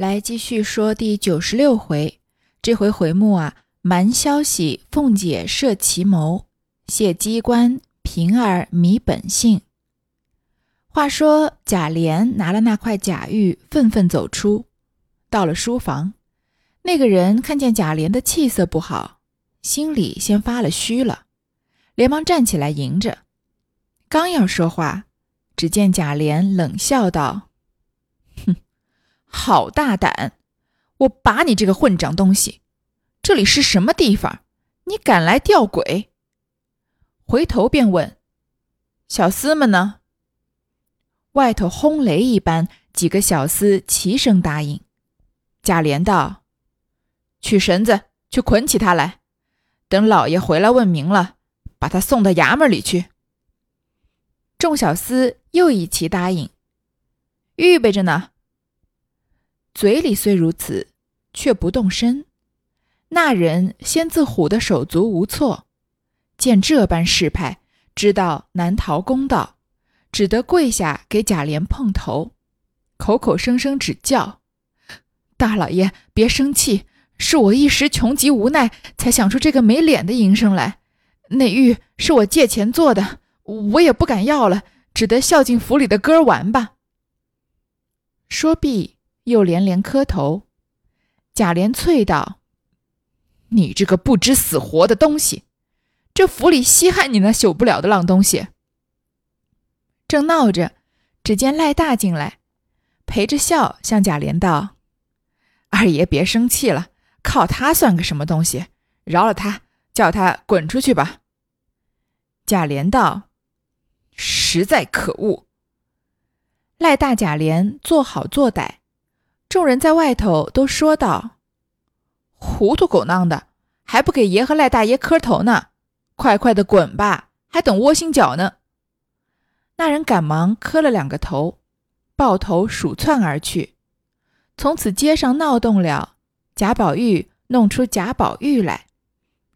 来继续说第九十六回，这回回目啊，瞒消息，凤姐设奇谋，谢机关，平儿迷本性。话说贾琏拿了那块假玉，愤愤走出，到了书房，那个人看见贾琏的气色不好，心里先发了虚了，连忙站起来迎着，刚要说话。只见贾琏冷笑道：“哼，好大胆！我把你这个混账东西！这里是什么地方？你敢来吊鬼？”回头便问：“小厮们呢？”外头轰雷一般，几个小厮齐声答应。贾琏道：“取绳子，去捆起他来，等老爷回来问明了，把他送到衙门里去。”众小厮又一齐答应，预备着呢。嘴里虽如此，却不动身。那人先自唬得手足无措，见这般势派，知道难逃公道，只得跪下给贾琏碰头，口口声声只叫：“大老爷别生气，是我一时穷急无奈，才想出这个没脸的营生来。那玉是我借钱做的。”我也不敢要了，只得孝敬府里的哥儿玩吧。说毕，又连连磕头。贾琏啐道：“你这个不知死活的东西，这府里稀罕你那朽不了的烂东西。”正闹着，只见赖大进来，陪着笑向贾琏道：“二爷别生气了，靠他算个什么东西？饶了他，叫他滚出去吧。”贾琏道。实在可恶！赖大贾琏做好做歹，众人在外头都说道：“糊涂狗囊的，还不给爷和赖大爷磕头呢！快快的滚吧，还等窝心脚呢！”那人赶忙磕了两个头，抱头鼠窜而去。从此街上闹动了，贾宝玉弄出贾宝玉来。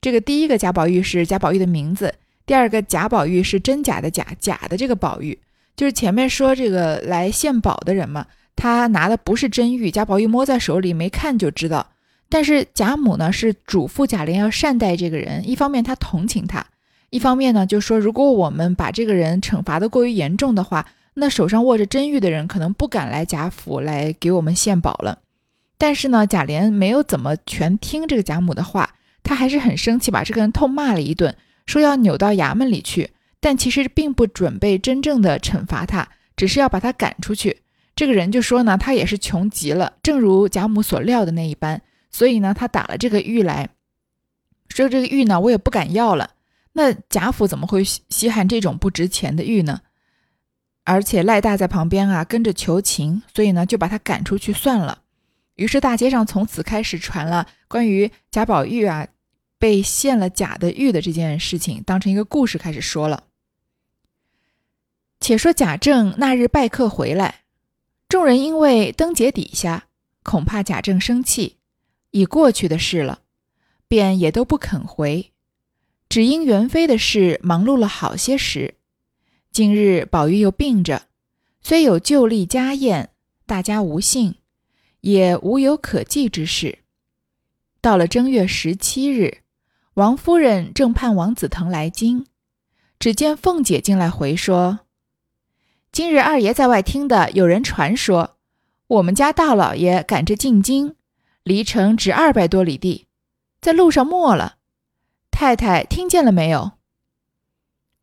这个第一个贾宝玉是贾宝玉的名字。第二个贾宝玉是真假的假，假的这个宝玉就是前面说这个来献宝的人嘛，他拿的不是真玉，贾宝玉摸在手里没看就知道。但是贾母呢是嘱咐贾琏要善待这个人，一方面他同情他，一方面呢就说如果我们把这个人惩罚的过于严重的话，那手上握着真玉的人可能不敢来贾府来给我们献宝了。但是呢，贾琏没有怎么全听这个贾母的话，他还是很生气，把这个人痛骂了一顿。说要扭到衙门里去，但其实并不准备真正的惩罚他，只是要把他赶出去。这个人就说呢，他也是穷极了，正如贾母所料的那一般，所以呢，他打了这个玉来说：“这个玉呢，我也不敢要了。那贾府怎么会稀罕这种不值钱的玉呢？而且赖大在旁边啊，跟着求情，所以呢，就把他赶出去算了。于是大街上从此开始传了关于贾宝玉啊。”被献了假的玉的这件事情，当成一个故事开始说了。且说贾政那日拜客回来，众人因为灯节底下，恐怕贾政生气，已过去的事了，便也都不肯回，只因元妃的事忙碌了好些时。今日宝玉又病着，虽有旧例家宴，大家无幸，也无有可祭之事。到了正月十七日。王夫人正盼王子腾来京，只见凤姐进来回说：“今日二爷在外听的，有人传说我们家大老爷赶着进京，离城只二百多里地，在路上没了。太太听见了没有？”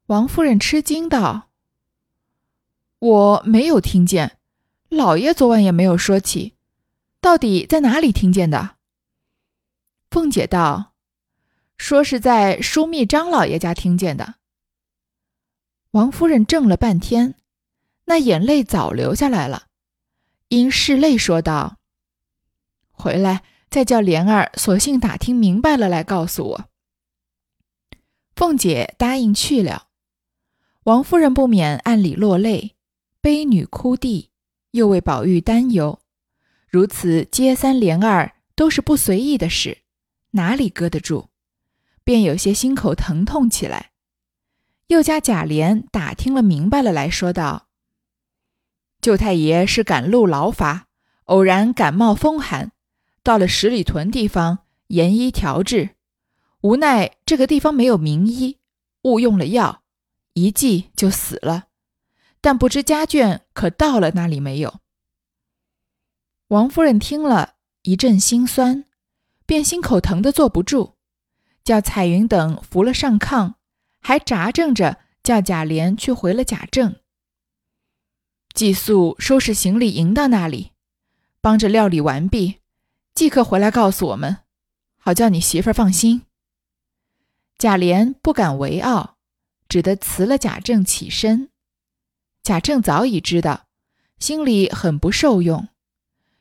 王夫人吃惊道：“我没有听见，老爷昨晚也没有说起，到底在哪里听见的？”凤姐道。说是在枢密张老爷家听见的。王夫人怔了半天，那眼泪早流下来了，因拭泪说道：“回来再叫莲儿，索性打听明白了来告诉我。”凤姐答应去了。王夫人不免暗里落泪，悲女哭地，又为宝玉担忧。如此接三连二都是不随意的事，哪里搁得住？便有些心口疼痛起来，又加贾琏打听了明白了，来说道：“舅太爷是赶路劳乏，偶然感冒风寒，到了十里屯地方研医调治，无奈这个地方没有名医，误用了药，一剂就死了。但不知家眷可到了那里没有？王夫人听了一阵心酸，便心口疼得坐不住，叫彩云等扶了上炕，还扎正着叫贾琏去回了贾政。寄宿收拾行李迎到那里，帮着料理完毕，即刻回来告诉我们，好叫你媳妇儿放心。贾琏不敢为傲，只得辞了贾政起身。贾政早已知道，心里很不受用，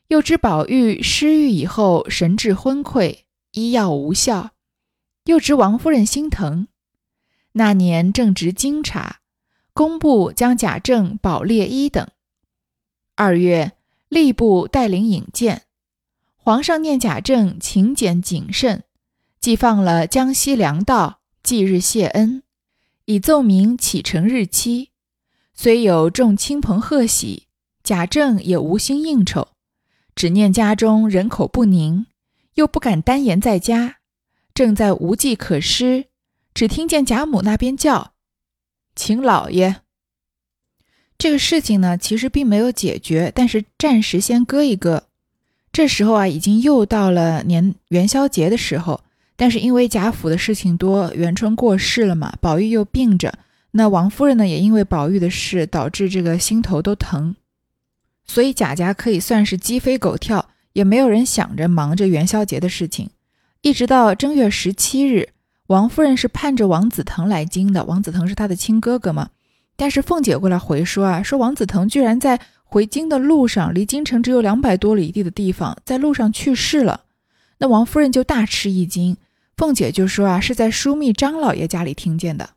又知宝玉失愈以后神志昏聩，医药无效，又知王夫人心疼，那年正值京察。工部将贾政、保列一等。二月，吏部带领引荐，皇上念贾政勤俭谨慎，既放了江西粮道，即日谢恩，已奏明启程日期。虽有众亲朋贺喜，贾政也无心应酬，只念家中人口不宁，又不敢单言在家，正在无计可施，只听见贾母那边叫。请老爷，这个事情呢，其实并没有解决，但是暂时先搁一搁。这时候啊，已经又到了年元宵节的时候，但是因为贾府的事情多，元春过世了嘛，宝玉又病着，那王夫人呢，也因为宝玉的事导致这个心头都疼，所以贾家可以算是鸡飞狗跳，也没有人想着忙着元宵节的事情，一直到正月十七日。王夫人是盼着王子腾来京的，王子腾是她的亲哥哥嘛。但是凤姐过来回说啊，说王子腾居然在回京的路上，离京城只有两百多里地的地方，在路上去世了。那王夫人就大吃一惊。凤姐就说啊，是在枢密张老爷家里听见的。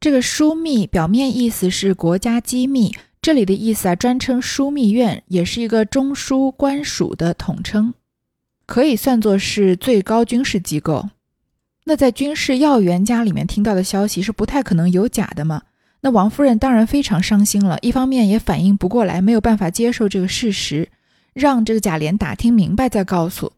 这个枢密表面意思是国家机密，这里的意思啊，专称枢密院，也是一个中枢官署的统称，可以算作是最高军事机构。那在军事要员家里面听到的消息是不太可能有假的嘛？那王夫人当然非常伤心了，一方面也反应不过来，没有办法接受这个事实，让这个贾琏打听明白再告诉。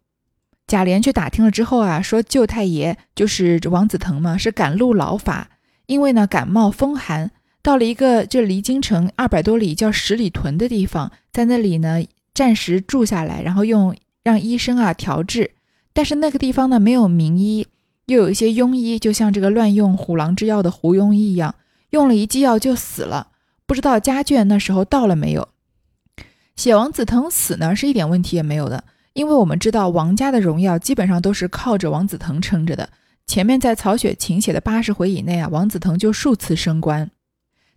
贾琏去打听了之后啊，说舅太爷就是王子腾嘛，是赶路劳法，因为呢感冒风寒，到了一个就离京城二百多里叫十里屯的地方，在那里呢暂时住下来，然后用让医生啊调治，但是那个地方呢没有名医。又有一些庸医，就像这个乱用虎狼之药的胡庸医一样，用了一剂药就死了。不知道家眷那时候到了没有？写王子腾死呢，是一点问题也没有的，因为我们知道王家的荣耀基本上都是靠着王子腾撑着的。前面在曹雪芹写的八十回以内啊，王子腾就数次升官，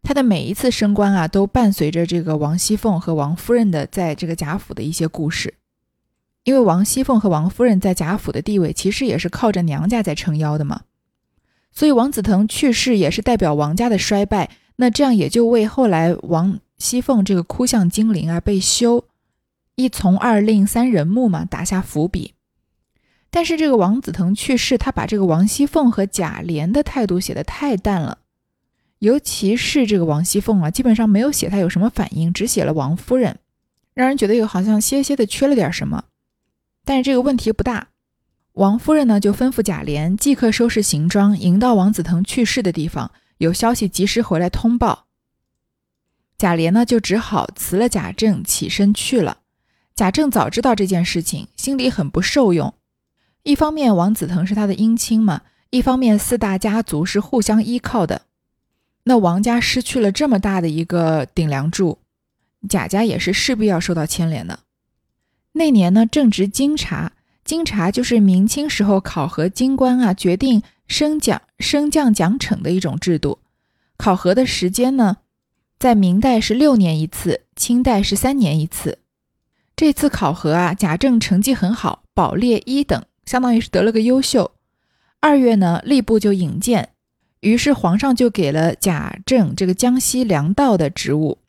他的每一次升官啊，都伴随着这个王熙凤和王夫人的在这个贾府的一些故事。因为王熙凤和王夫人在贾府的地位，其实也是靠着娘家在撑腰的嘛，所以王子腾去世也是代表王家的衰败。那这样也就为后来王熙凤这个哭向金陵啊被休一从二令三人木嘛打下伏笔。但是这个王子腾去世，他把这个王熙凤和贾琏的态度写得太淡了，尤其是这个王熙凤啊，基本上没有写他有什么反应，只写了王夫人，让人觉得有好像些些的缺了点什么。但是这个问题不大，王夫人呢就吩咐贾琏即刻收拾行装，迎到王子腾去世的地方，有消息及时回来通报。贾琏呢就只好辞了贾政，起身去了。贾政早知道这件事情，心里很不受用。一方面王子腾是他的姻亲嘛，一方面四大家族是互相依靠的，那王家失去了这么大的一个顶梁柱，贾家也是势必要受到牵连的。那年呢，正值京察，京察就是明清时候考核京官啊，决定升奖、升降奖惩的一种制度。考核的时间呢，在明代是六年一次，清代是三年一次。这次考核啊，贾政成绩很好，保列一等，相当于是得了个优秀。二月呢，吏部就引荐，于是皇上就给了贾政这个江西粮道的职务。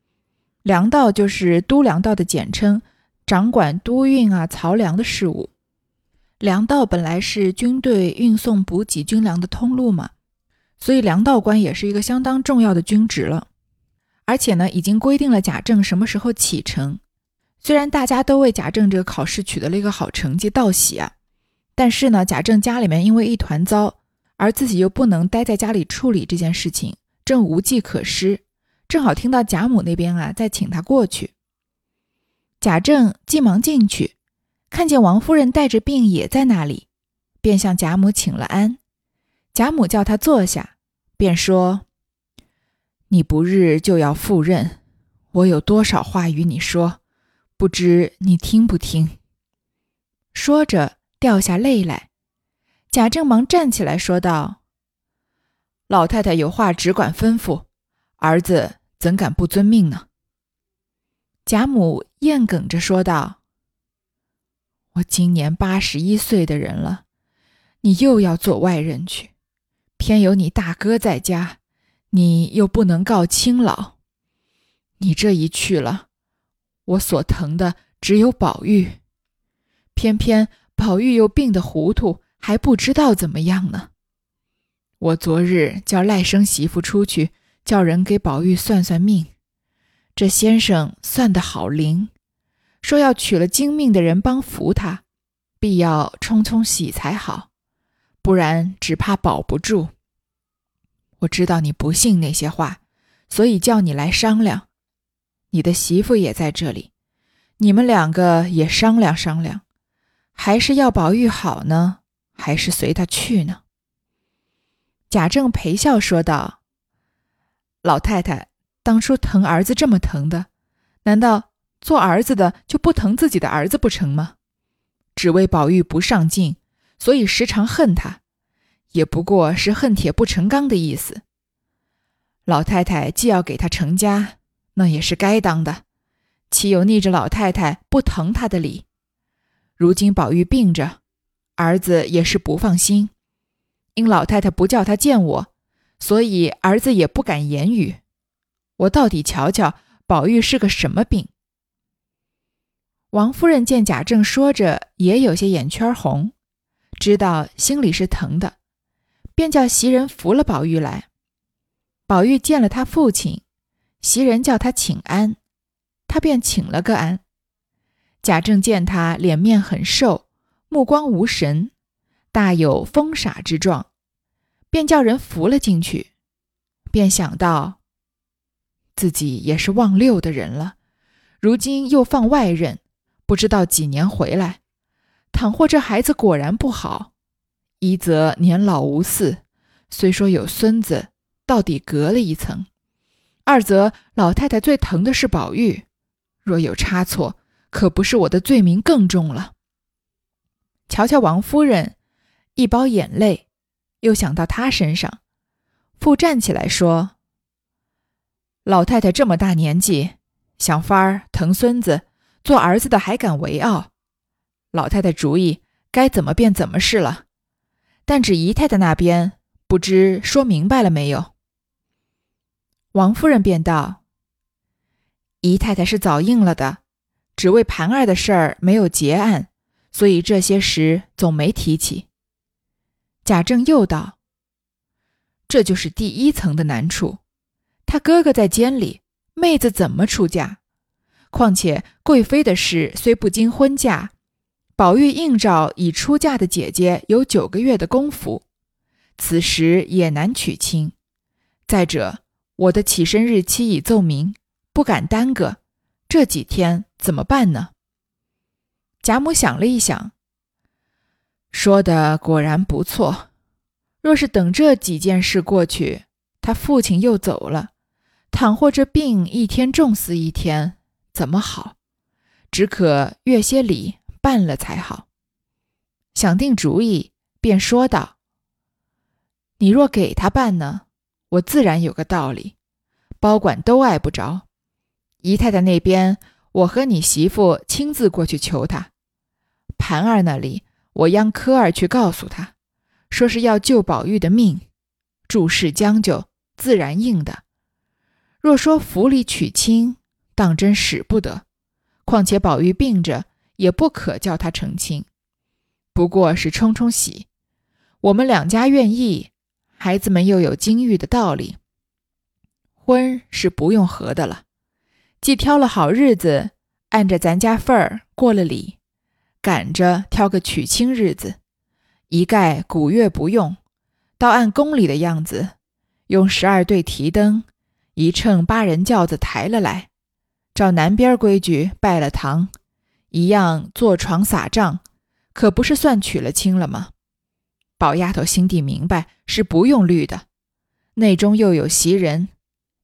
粮道就是都粮道的简称。掌管督运啊、漕粮的事务。粮道本来是军队运送补给军粮的通路嘛，所以粮道官也是一个相当重要的军职了。而且呢，已经规定了贾政什么时候启程，虽然大家都为贾政这个考试取得了一个好成绩道喜啊，但是呢，贾政家里面因为一团糟，而自己又不能待在家里处理这件事情，正无计可施。正好听到贾母那边啊在请他过去，贾政急忙进去，看见王夫人带着病也在那里，便向贾母请了安。贾母叫他坐下，便说：“你不日就要赴任，我有多少话与你说，不知你听不听？”说着掉下泪来。贾政忙站起来说道：“老太太有话只管吩咐，儿子。”怎敢不遵命呢？贾母咽哽着说道：“我今年八十一岁的人了，你又要做外人去，偏有你大哥在家，你又不能告亲老。你这一去了，我所疼的只有宝玉，偏偏宝玉又病得糊涂，还不知道怎么样呢。我昨日叫赖生媳妇出去。”叫人给宝玉算算命，这先生算得好灵，说要娶了精命的人帮扶他，必要冲冲喜才好，不然只怕保不住。我知道你不信那些话，所以叫你来商量。你的媳妇也在这里，你们两个也商量商量，还是要宝玉好呢，还是随他去呢？贾政陪笑说道。老太太当初疼儿子这么疼的，难道做儿子的就不疼自己的儿子不成吗？只为宝玉不上进，所以时常恨他，也不过是恨铁不成钢的意思。老太太既要给他成家，那也是该当的，岂有逆着老太太不疼他的理？如今宝玉病着，儿子也是不放心，因老太太不叫他见我。所以儿子也不敢言语。我到底瞧瞧宝玉是个什么病。王夫人见贾政说着，也有些眼圈红，知道心里是疼的，便叫袭人扶了宝玉来。宝玉见了他父亲，袭人叫他请安，他便请了个安。贾政见他脸面很瘦，目光无神，大有疯傻之状。便叫人扶了进去，便想到自己也是望六的人了，如今又放外任，不知道几年回来。倘或这孩子果然不好，一则年老无嗣，虽说有孙子，到底隔了一层；二则老太太最疼的是宝玉，若有差错，可不是我的罪名更重了。瞧瞧王夫人，一包眼泪。又想到他身上，复站起来说：“老太太这么大年纪，想法儿疼孙子，做儿子的还敢为傲？老太太主意该怎么便怎么是了。但只姨太太那边，不知说明白了没有？”王夫人便道：“姨太太是早应了的，只为盘儿的事儿没有结案，所以这些时总没提起。”贾政又道：“这就是第一层的难处。他哥哥在监里，妹子怎么出嫁？况且贵妃的事虽不经婚嫁，宝玉应召已出嫁的姐姐有九个月的功夫，此时也难娶亲。再者，我的起身日期已奏明，不敢耽搁。这几天怎么办呢？”贾母想了一想。说的果然不错。若是等这几件事过去，他父亲又走了，倘或这病一天重似一天，怎么好？只可越些礼办了才好。想定主意，便说道：“你若给他办呢，我自然有个道理，包管都碍不着。姨太太那边，我和你媳妇亲自过去求他。盘儿那里。”我央科儿去告诉他，说是要救宝玉的命，注事将就，自然应的。若说府里娶亲，当真使不得。况且宝玉病着，也不可叫他成亲，不过是冲冲喜。我们两家愿意，孩子们又有金玉的道理，婚是不用合的了。既挑了好日子，按着咱家份儿过了礼，赶着挑个娶亲日子，一概古月不用，倒按宫里的样子，用十二对提灯，一乘八人轿子抬了来，照南边规矩拜了堂，一样坐床撒帐，可不是算娶了亲了吗？宝丫头心地明白，是不用虑的，内中又有袭人，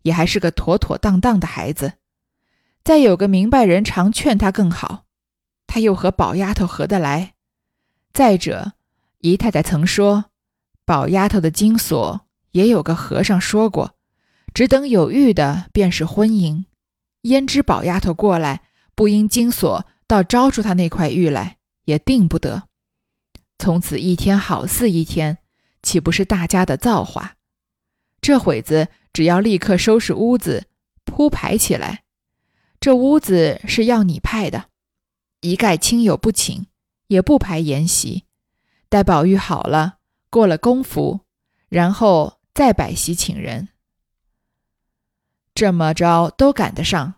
也还是个妥妥当当的孩子。再有个明白人常劝他更好，他又和宝丫头合得来。再者，姨太太曾说，宝丫头的金锁也有个和尚说过，只等有玉的便是婚姻。焉知宝丫头过来，不因金锁，倒招出她那块玉来，也定不得。从此一天好似一天，岂不是大家的造化？这会子只要立刻收拾屋子，铺排起来。这屋子是要你派的，一概亲友不请，也不排筵席。待宝玉好了，过了功夫，然后再摆席请人。这么着都赶得上，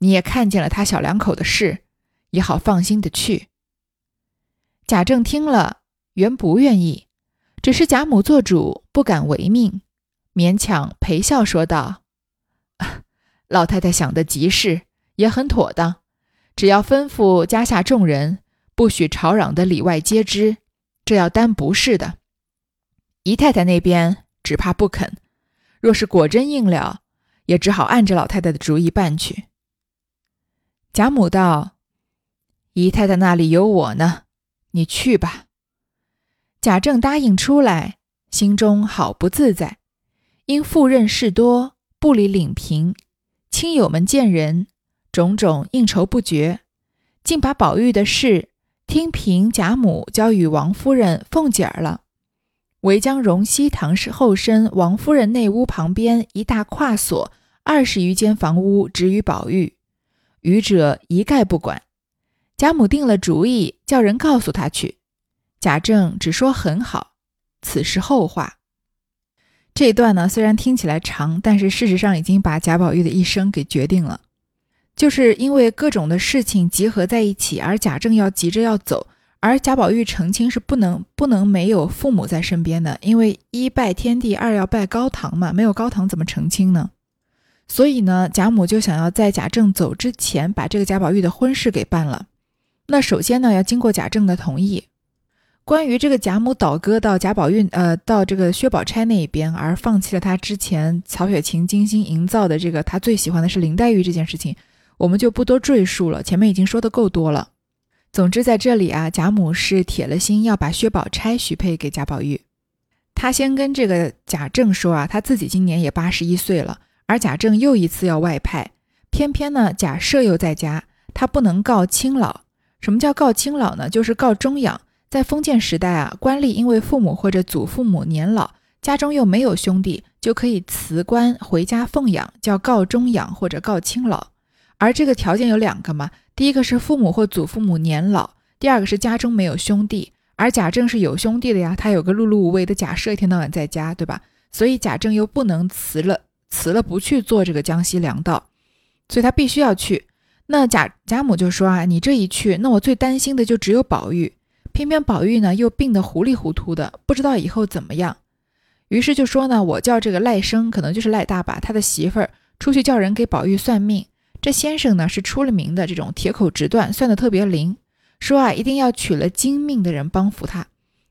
你也看见了他小两口的事，也好放心的去。贾政听了，原不愿意，只是贾母做主，不敢违命，勉强陪笑说道。老太太想的极是，也很妥当。只要吩咐家下众人，不许吵嚷的里外皆知，这要担不是的。姨太太那边只怕不肯。若是果真应了，也只好按着老太太的主意办去。贾母道：“姨太太那里有我呢，你去吧。”贾政答应出来，心中好不自在，因赴任事多，不理领平。亲友们见人，种种应酬不绝，竟把宝玉的事听凭贾母交与王夫人、凤姐儿了。唯将荣熙堂后身王夫人内屋旁边一大跨所二十余间房屋指与宝玉，余者一概不管。贾母定了主意，叫人告诉他去。贾政只说很好，此事后话。这一段呢，虽然听起来长，但是事实上已经把贾宝玉的一生给决定了。就是因为各种的事情集合在一起，而贾政要急着要走，而贾宝玉成亲是不能不能没有父母在身边的，因为一拜天地，二要拜高堂嘛，没有高堂怎么成亲呢？所以呢，贾母就想要在贾政走之前把这个贾宝玉的婚事给办了。那首先呢，要经过贾政的同意。关于这个贾母倒戈到贾宝玉，呃，到这个薛宝钗那一边，而放弃了他之前曹雪芹精心营造的这个他最喜欢的是林黛玉这件事情，我们就不多赘述了。前面已经说的够多了。总之在这里啊，贾母是铁了心要把薛宝钗许配给贾宝玉。他先跟这个贾政说啊，他自己今年也八十一岁了，而贾政又一次要外派，偏偏呢贾赦又在家，他不能告亲老。什么叫告亲老呢？就是告终养。在封建时代啊，官吏因为父母或者祖父母年老，家中又没有兄弟，就可以辞官回家奉养，叫告终养或者告亲老。而这个条件有两个嘛，第一个是父母或祖父母年老，第二个是家中没有兄弟。而贾政是有兄弟的呀，他有个碌碌无为的贾赦，一天到晚在家，对吧？所以贾政又不能辞了，辞了不去做这个江西粮道，所以他必须要去。那贾贾母就说啊，你这一去，那我最担心的就只有宝玉。偏偏宝玉呢又病得糊里糊涂的，不知道以后怎么样。于是就说呢，我叫这个赖生，可能就是赖大把他的媳妇儿出去叫人给宝玉算命。这先生呢是出了名的这种铁口直断，算得特别灵，说啊一定要娶了金命的人帮扶他。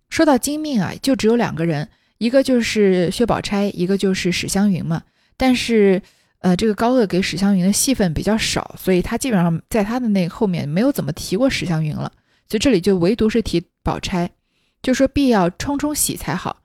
说到金命啊，就只有两个人，一个就是薛宝钗，一个就是史湘云嘛。但是呃，这个高鹗给史湘云的戏份比较少，所以他基本上在他的那后面没有怎么提过史湘云了。所以这里就唯独是提宝钗，就说必要冲冲喜才好。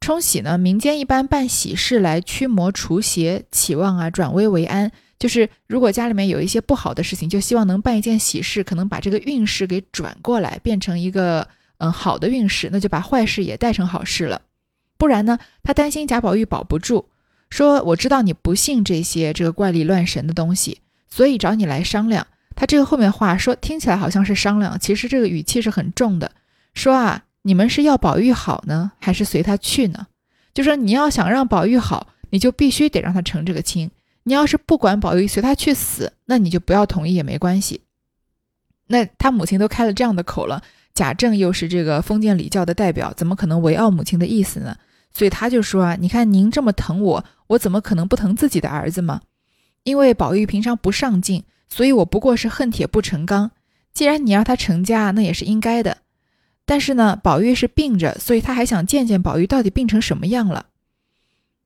冲喜呢，民间一般办喜事来驱魔除邪、祈望啊、转危为安。就是如果家里面有一些不好的事情，就希望能办一件喜事，可能把这个运势给转过来，变成一个嗯好的运势，那就把坏事也带成好事了。不然呢，他担心贾宝玉保不住，说我知道你不信这些这个怪力乱神的东西，所以找你来商量。他这个后面话说听起来好像是商量，其实这个语气是很重的。说啊，你们是要宝玉好呢，还是随他去呢？就说你要想让宝玉好，你就必须得让他成这个亲。你要是不管宝玉，随他去死，那你就不要同意也没关系。那他母亲都开了这样的口了，贾政又是这个封建礼教的代表，怎么可能违拗母亲的意思呢？所以他就说啊，你看您这么疼我，我怎么可能不疼自己的儿子吗？因为宝玉平常不上进，所以我不过是恨铁不成钢。既然你让他成家，那也是应该的。但是呢，宝玉是病着，所以他还想见见宝玉到底病成什么样了。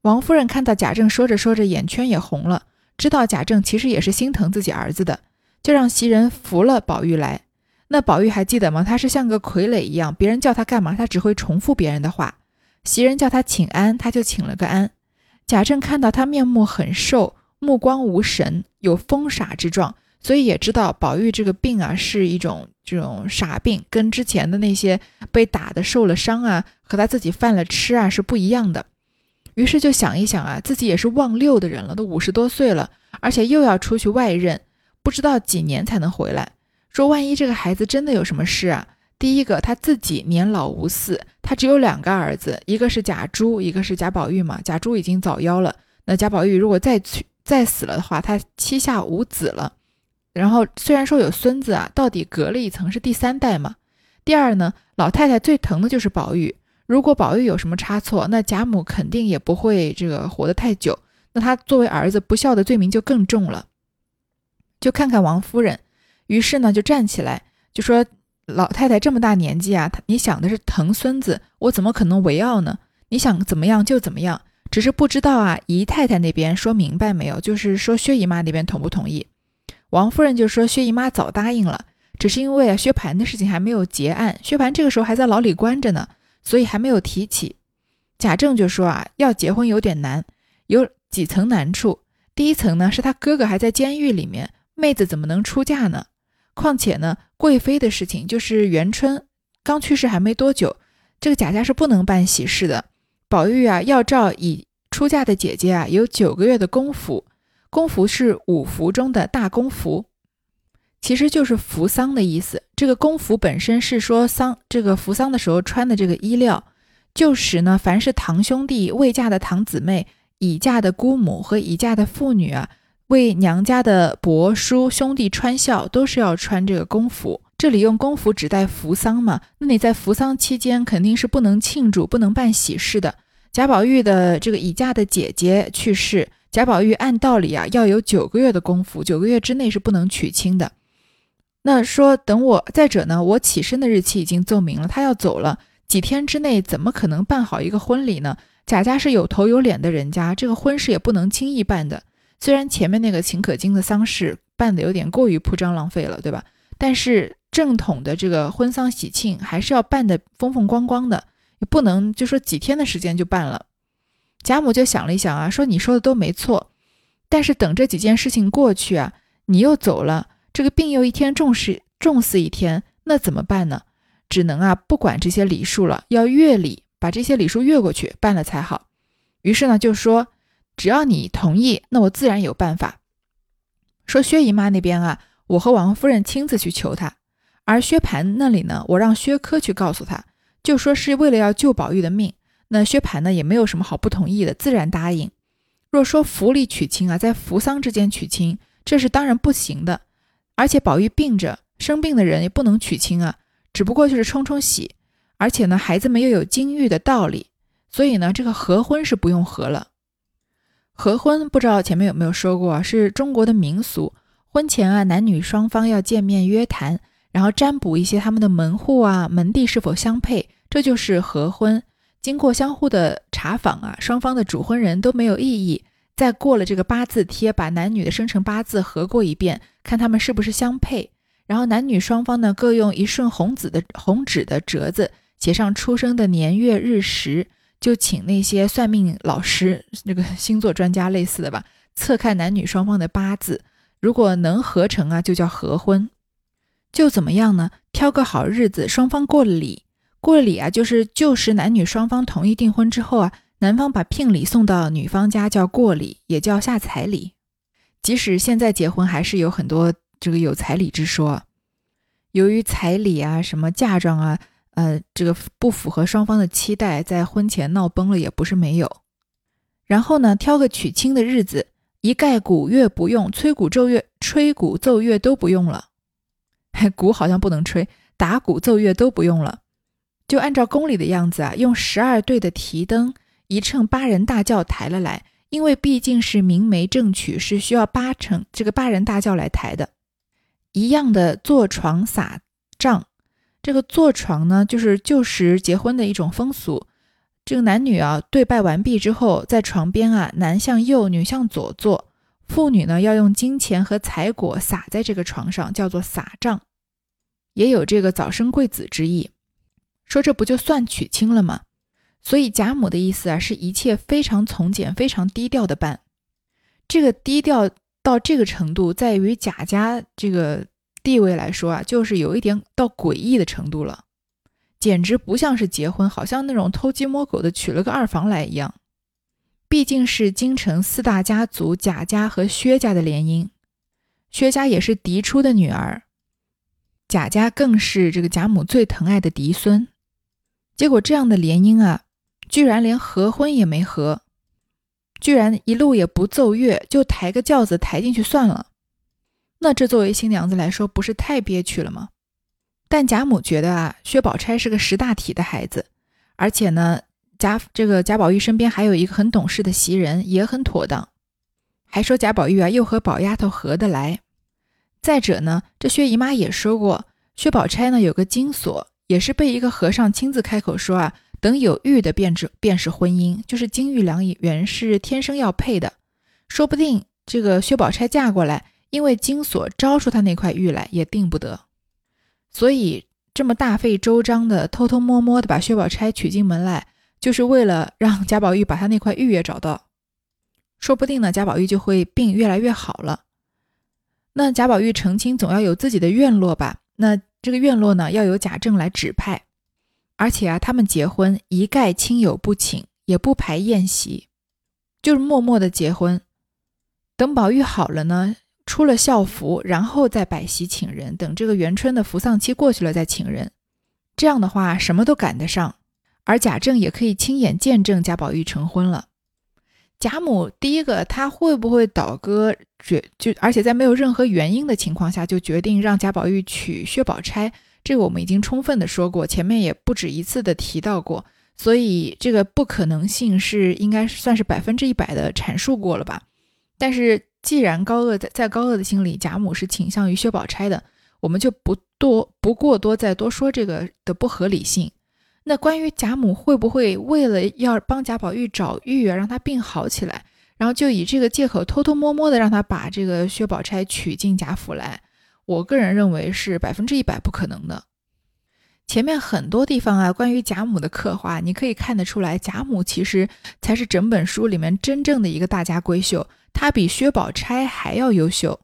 王夫人看到贾政说着说着眼圈也红了，知道贾政其实也是心疼自己儿子的，就让袭人扶了宝玉来。那宝玉还记得吗？他是像个傀儡一样，别人叫他干嘛，他只会重复别人的话。袭人叫他请安，他就请了个安。贾政看到他面目很瘦，目光无神，有疯傻之状。所以也知道宝玉这个病啊，是一种这种傻病，跟之前的那些被打的受了伤啊，和他自己犯了痴啊是不一样的。于是就想一想啊，自己也是望六的人了，都五十多岁了，而且又要出去外任，不知道几年才能回来。说万一这个孩子真的有什么事啊，第一个他自己年老无嗣，他只有两个儿子，一个是贾珠，一个是贾宝玉嘛。贾珠已经早夭了，那贾宝玉如果再去再死了的话，他膝下无子了。然后虽然说有孙子啊，到底隔了一层是第三代嘛？第二呢，老太太最疼的就是宝玉。如果宝玉有什么差错，那贾母肯定也不会这个活得太久。那他作为儿子不孝的罪名就更重了。就看看王夫人，于是呢就站起来就说：“老太太这么大年纪啊，她你想的是疼孙子，我怎么可能违拗呢？你想怎么样就怎么样，只是不知道啊，姨太太那边说明白没有？就是说薛姨妈那边同不同意？”王夫人就说：“薛姨妈早答应了，只是因为啊，薛蟠的事情还没有结案，薛蟠这个时候还在牢里关着呢，所以还没有提起。”贾政就说：“啊，要结婚有点难，有几层难处。第一层呢，是他哥哥还在监狱里面，妹子怎么能出嫁呢？况且呢，贵妃的事情就是元春刚去世还没多久，这个贾家是不能办喜事的。宝玉啊，要照已出嫁的姐姐啊，有九个月的功夫。”公服是五服中的大公服，其实就是服丧的意思。这个公服本身是说丧这个服丧的时候穿的这个衣料。旧时呢，凡是堂兄弟未嫁的堂姊妹、已嫁的姑母和已嫁的妇女啊，为娘家的伯叔兄弟穿孝，都是要穿这个公服。这里用公服指代服丧嘛？那你在服丧期间肯定是不能庆祝、不能办喜事的。贾宝玉的这个已嫁的姐姐去世。贾宝玉按道理啊，要有九个月的功夫，九个月之内是不能娶亲的。那说等我再者呢，我起身的日期已经奏明了，他要走了，几天之内怎么可能办好一个婚礼呢？贾家是有头有脸的人家，这个婚事也不能轻易办的。虽然前面那个秦可卿的丧事办的有点过于铺张浪费了，对吧？但是正统的这个婚丧喜庆还是要办的风风光光的，也不能就说几天的时间就办了。贾母就想了一想啊，说：“你说的都没错，但是等这几件事情过去啊，你又走了，这个病又一天重视重似一天，那怎么办呢？只能啊，不管这些礼数了，要越礼，把这些礼数越过去办了才好。于是呢，就说只要你同意，那我自然有办法。说薛姨妈那边啊，我和王夫人亲自去求她，而薛蟠那里呢，我让薛科去告诉他，就说是为了要救宝玉的命。”那薛蟠呢，也没有什么好不同意的，自然答应。若说府里娶亲啊，在扶丧之间娶亲，这是当然不行的。而且宝玉病着，生病的人也不能娶亲啊，只不过就是冲冲喜。而且呢，孩子们又有金玉的道理，所以呢，这个合婚是不用合了。合婚不知道前面有没有说过，是中国的民俗。婚前啊，男女双方要见面约谈，然后占卜一些他们的门户啊、门第是否相配，这就是合婚。经过相互的查访啊，双方的主婚人都没有异议，再过了这个八字贴，把男女的生辰八字合过一遍，看他们是不是相配。然后男女双方呢，各用一顺红纸的红纸的折子写上出生的年月日时，就请那些算命老师，那个 星座专家类似的吧，测看男女双方的八字，如果能合成啊，就叫合婚。就怎么样呢？挑个好日子，双方过了礼。过礼啊，就是旧时男女双方同意订婚之后啊，男方把聘礼送到女方家叫过礼，也叫下彩礼。即使现在结婚，还是有很多这个有彩礼之说。由于彩礼啊、什么嫁妆啊，呃，这个不符合双方的期待，在婚前闹崩了也不是没有。然后呢，挑个娶亲的日子，一概鼓乐不用，吹鼓奏乐、吹鼓奏乐都不用了。嘿鼓好像不能吹，打鼓奏乐都不用了，就按照宫里的样子啊，用十二对的提灯，一乘八人大轿抬了来。因为毕竟是明媒正娶，是需要八乘这个八人大轿来抬的。一样的坐床撒帐，这个坐床呢，就是旧时结婚的一种风俗。这个男女啊对拜完毕之后，在床边啊，男向右，女向左坐。妇女呢要用金钱和彩果撒在这个床上，叫做撒帐，也有这个早生贵子之意。说这不就算娶亲了吗？所以贾母的意思啊，是一切非常从简、非常低调的办。这个低调到这个程度，在于贾家这个地位来说啊，就是有一点到诡异的程度了，简直不像是结婚，好像那种偷鸡摸狗的娶了个二房来一样。毕竟是京城四大家族贾家和薛家的联姻，薛家也是嫡出的女儿，贾家更是这个贾母最疼爱的嫡孙。结果这样的联姻啊。居然连合婚也没合，居然一路也不奏乐，就抬个轿子抬进去算了。那这作为新娘子来说，不是太憋屈了吗？但贾母觉得啊，薛宝钗是个识大体的孩子，而且呢，贾这个贾宝玉身边还有一个很懂事的袭人，也很妥当。还说贾宝玉啊，又和宝丫头合得来。再者呢，这薛姨妈也说过，薛宝钗呢有个金锁，也是被一个和尚亲自开口说啊。等有玉的，便是便是婚姻，就是金玉良缘是天生要配的，说不定这个薛宝钗嫁过来，因为金锁招出他那块玉来，也定不得。所以这么大费周章的偷偷摸摸的把薛宝钗娶进门来，就是为了让贾宝玉把他那块玉也找到，说不定呢，贾宝玉就会病越来越好了。那贾宝玉成亲总要有自己的院落吧？那这个院落呢，要由贾政来指派。而且啊，他们结婚一概亲友不请，也不排宴席，就是默默的结婚。等宝玉好了呢，出了校服，然后再摆席请人。等这个元春的服丧期过去了再请人。这样的话，什么都赶得上，而贾政也可以亲眼见证贾宝玉成婚了。贾母第一个，他会不会倒戈决就，而且在没有任何原因的情况下，就决定让贾宝玉娶薛宝钗？这个我们已经充分的说过，前面也不止一次的提到过，所以这个不可能性是应该算是百分之一百的阐述过了吧？但是既然高鹗在在高鹗的心里，贾母是倾向于薛宝钗的，我们就不多不过多再多说这个的不合理性。那关于贾母会不会为了要帮贾宝玉找玉啊，让他病好起来，然后就以这个借口偷偷摸摸的让他把这个薛宝钗娶进贾府来？我个人认为是百分之一百不可能的。前面很多地方啊，关于贾母的刻画，你可以看得出来，贾母其实才是整本书里面真正的一个大家闺秀。他比薛宝钗还要优秀，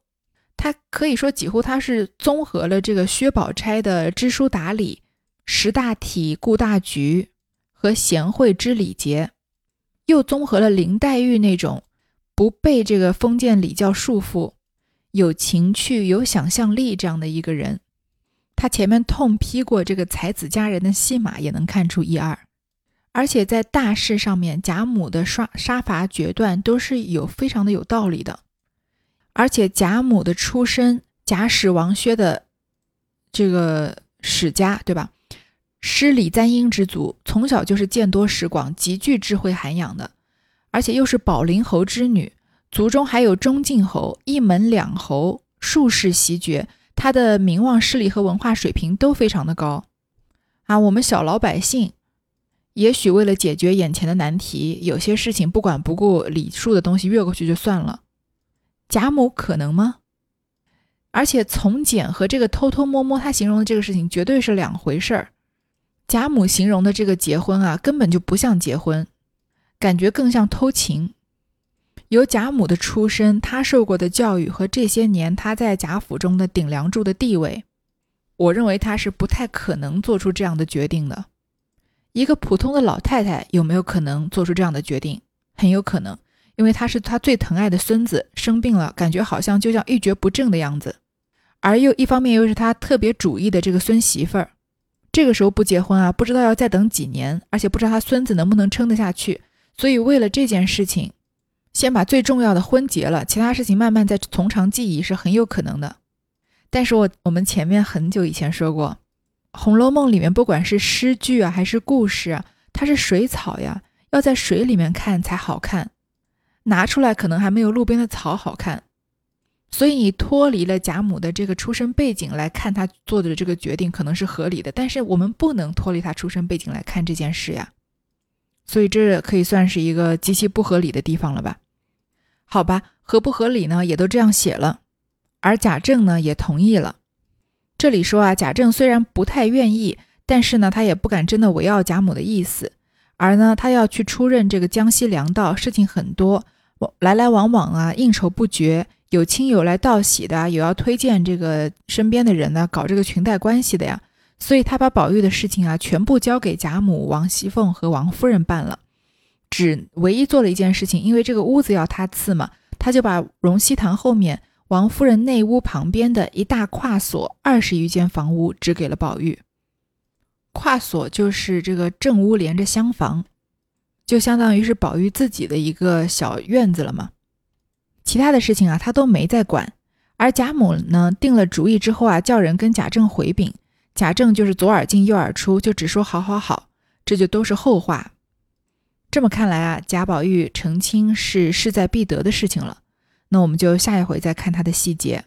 他可以说几乎他是综合了这个薛宝钗的知书达理、识大体、顾大局和贤惠知礼节，又综合了林黛玉那种不被这个封建礼教束缚。有情趣、有想象力这样的一个人，他前面痛批过这个才子佳人的戏码，也能看出一二。而且在大事上面，贾母的杀杀伐决断都是有非常的有道理的。而且贾母的出身，贾史王薛的这个史家，对吧？诗礼簪缨之族，从小就是见多识广、极具智慧涵养的，而且又是宝林侯之女。族中还有中进侯，一门两侯，数世袭爵，他的名望、势力和文化水平都非常的高啊。我们小老百姓，也许为了解决眼前的难题，有些事情不管不顾礼数的东西越过去就算了。贾母可能吗？而且从简和这个偷偷摸摸，他形容的这个事情绝对是两回事儿。贾母形容的这个结婚啊，根本就不像结婚，感觉更像偷情。由贾母的出身，她受过的教育和这些年她在贾府中的顶梁柱的地位，我认为她是不太可能做出这样的决定的。一个普通的老太太有没有可能做出这样的决定？很有可能，因为她是她最疼爱的孙子生病了，感觉好像就像一蹶不振的样子，而又一方面又是她特别主意的这个孙媳妇儿，这个时候不结婚啊，不知道要再等几年，而且不知道她孙子能不能撑得下去，所以为了这件事情。先把最重要的婚结了，其他事情慢慢再从长计议是很有可能的。但是我我们前面很久以前说过，《红楼梦》里面不管是诗句啊还是故事啊，它是水草呀，要在水里面看才好看，拿出来可能还没有路边的草好看。所以你脱离了贾母的这个出身背景来看，他做的这个决定可能是合理的。但是我们不能脱离他出身背景来看这件事呀，所以这可以算是一个极其不合理的地方了吧？好吧，合不合理呢？也都这样写了，而贾政呢也同意了。这里说啊，贾政虽然不太愿意，但是呢他也不敢真的违拗贾母的意思，而呢他要去出任这个江西粮道，事情很多，来来往往啊，应酬不绝。有亲友来道喜的，有要推荐这个身边的人呢，搞这个裙带关系的呀，所以他把宝玉的事情啊，全部交给贾母、王熙凤和王夫人办了，只唯一做了一件事情，因为这个屋子要他赐嘛，他就把荣禧堂后面王夫人内屋旁边的一大跨所二十余间房屋指给了宝玉，跨所就是这个正屋连着厢房，就相当于是宝玉自己的一个小院子了嘛。其他的事情啊，他都没在管。而贾母呢，定了主意之后啊，叫人跟贾政回禀，贾政就是左耳进右耳出，就只说好好好，这就都是后话。这么看来啊，贾宝玉成亲是势在必得的事情了。那我们就下一回再看它的细节。